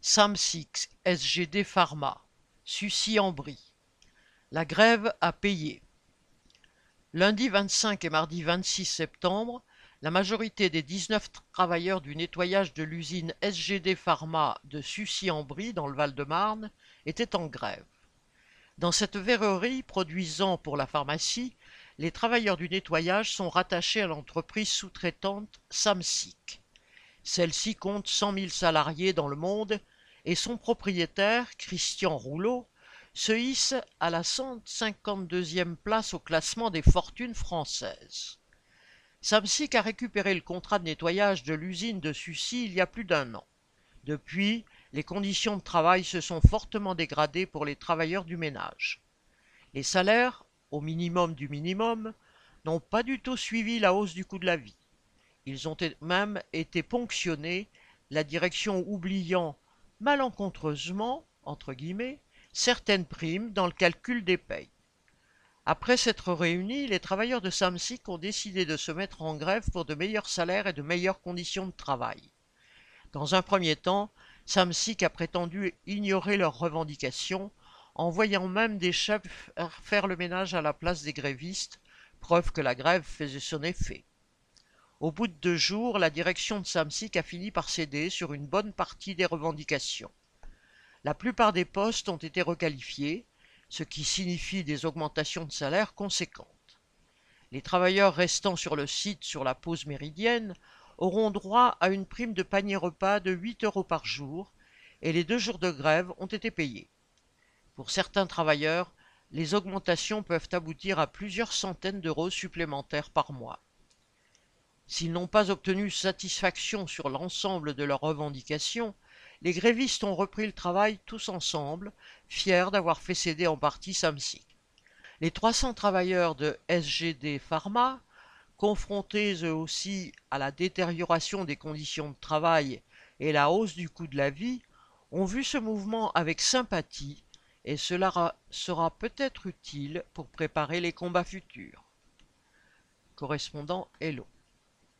Samsic SGD Pharma, Sucy-en-Brie. La grève a payé. Lundi 25 et mardi 26 septembre, la majorité des 19 travailleurs du nettoyage de l'usine SGD Pharma de Sucy-en-Brie dans le Val-de-Marne étaient en grève. Dans cette verrerie produisant pour la pharmacie, les travailleurs du nettoyage sont rattachés à l'entreprise sous-traitante Samsic. Celle-ci compte 100 000 salariés dans le monde et son propriétaire, Christian Rouleau, se hisse à la 152e place au classement des fortunes françaises. Samsic a récupéré le contrat de nettoyage de l'usine de Sucy il y a plus d'un an. Depuis, les conditions de travail se sont fortement dégradées pour les travailleurs du ménage. Les salaires, au minimum du minimum, n'ont pas du tout suivi la hausse du coût de la vie. Ils ont même été ponctionnés, la direction oubliant malencontreusement, entre guillemets, certaines primes dans le calcul des payes. Après s'être réunis, les travailleurs de Samsic ont décidé de se mettre en grève pour de meilleurs salaires et de meilleures conditions de travail. Dans un premier temps, Samsic a prétendu ignorer leurs revendications, envoyant même des chefs faire le ménage à la place des grévistes, preuve que la grève faisait son effet. Au bout de deux jours, la direction de Samsic a fini par céder sur une bonne partie des revendications. La plupart des postes ont été requalifiés, ce qui signifie des augmentations de salaire conséquentes. Les travailleurs restant sur le site sur la pause méridienne auront droit à une prime de panier repas de 8 euros par jour et les deux jours de grève ont été payés. Pour certains travailleurs, les augmentations peuvent aboutir à plusieurs centaines d'euros supplémentaires par mois. S'ils n'ont pas obtenu satisfaction sur l'ensemble de leurs revendications, les grévistes ont repris le travail tous ensemble, fiers d'avoir fait céder en partie Samsic. Les 300 travailleurs de SGD Pharma confrontés eux aussi à la détérioration des conditions de travail et la hausse du coût de la vie, ont vu ce mouvement avec sympathie et cela sera peut-être utile pour préparer les combats futurs. Correspondant Hello.